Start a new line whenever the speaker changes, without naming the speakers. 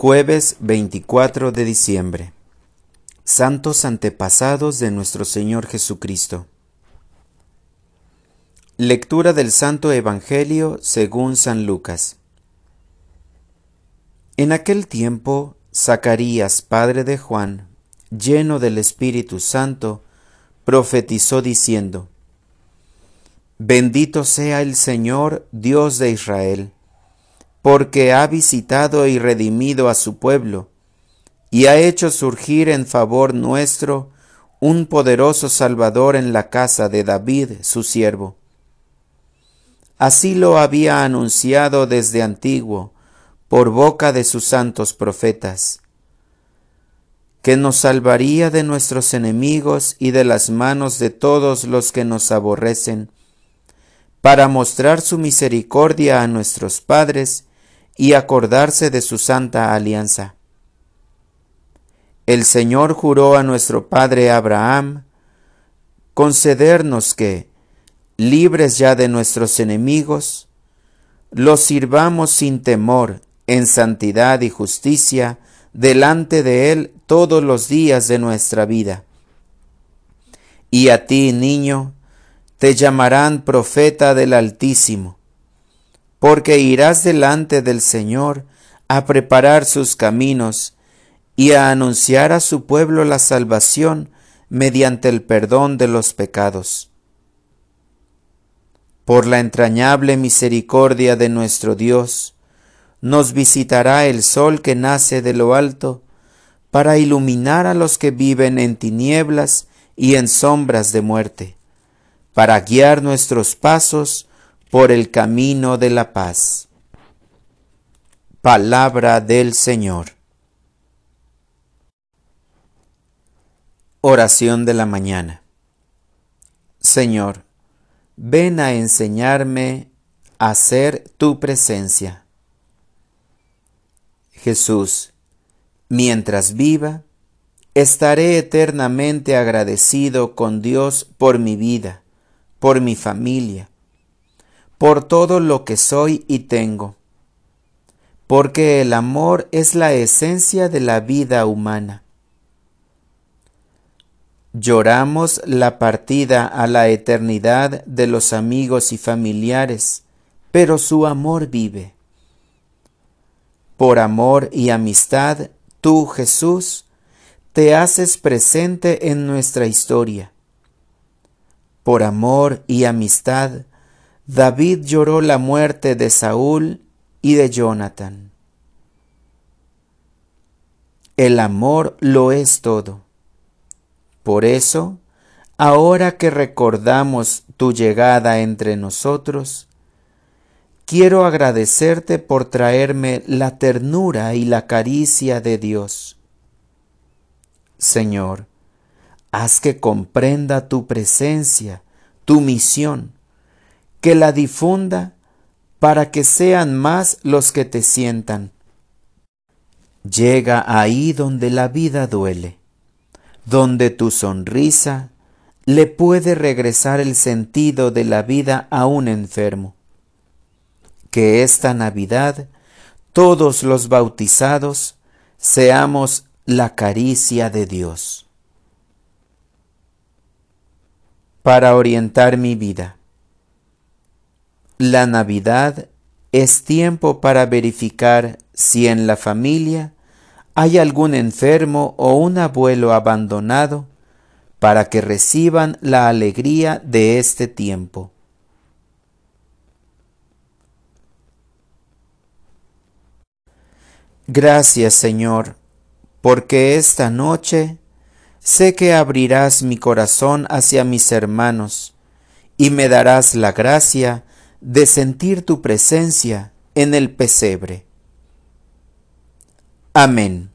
Jueves 24 de diciembre. Santos antepasados de nuestro Señor Jesucristo. Lectura del Santo Evangelio según San Lucas. En aquel tiempo, Zacarías, padre de Juan, lleno del Espíritu Santo, profetizó diciendo, Bendito sea el Señor, Dios de Israel porque ha visitado y redimido a su pueblo, y ha hecho surgir en favor nuestro un poderoso Salvador en la casa de David, su siervo. Así lo había anunciado desde antiguo, por boca de sus santos profetas, que nos salvaría de nuestros enemigos y de las manos de todos los que nos aborrecen, para mostrar su misericordia a nuestros padres y acordarse de su santa alianza. El Señor juró a nuestro padre Abraham concedernos que, libres ya de nuestros enemigos, los sirvamos sin temor, en santidad y justicia, delante de Él todos los días de nuestra vida. Y a ti, niño, te llamarán profeta del Altísimo porque irás delante del Señor a preparar sus caminos y a anunciar a su pueblo la salvación mediante el perdón de los pecados. Por la entrañable misericordia de nuestro Dios, nos visitará el sol que nace de lo alto, para iluminar a los que viven en tinieblas y en sombras de muerte, para guiar nuestros pasos por el camino de la paz. Palabra del Señor. Oración de la mañana. Señor, ven a enseñarme a ser tu presencia. Jesús, mientras viva, estaré eternamente agradecido con Dios por mi vida, por mi familia, por todo lo que soy y tengo, porque el amor es la esencia de la vida humana. Lloramos la partida a la eternidad de los amigos y familiares, pero su amor vive. Por amor y amistad, tú, Jesús, te haces presente en nuestra historia. Por amor y amistad, David lloró la muerte de Saúl y de Jonathan. El amor lo es todo. Por eso, ahora que recordamos tu llegada entre nosotros, quiero agradecerte por traerme la ternura y la caricia de Dios. Señor, haz que comprenda tu presencia, tu misión, que la difunda para que sean más los que te sientan. Llega ahí donde la vida duele, donde tu sonrisa le puede regresar el sentido de la vida a un enfermo. Que esta Navidad todos los bautizados seamos la caricia de Dios. Para orientar mi vida la Navidad es tiempo para verificar si en la familia hay algún enfermo o un abuelo abandonado para que reciban la alegría de este tiempo. Gracias Señor, porque esta noche sé que abrirás mi corazón hacia mis hermanos y me darás la gracia de sentir tu presencia en el pesebre. Amén.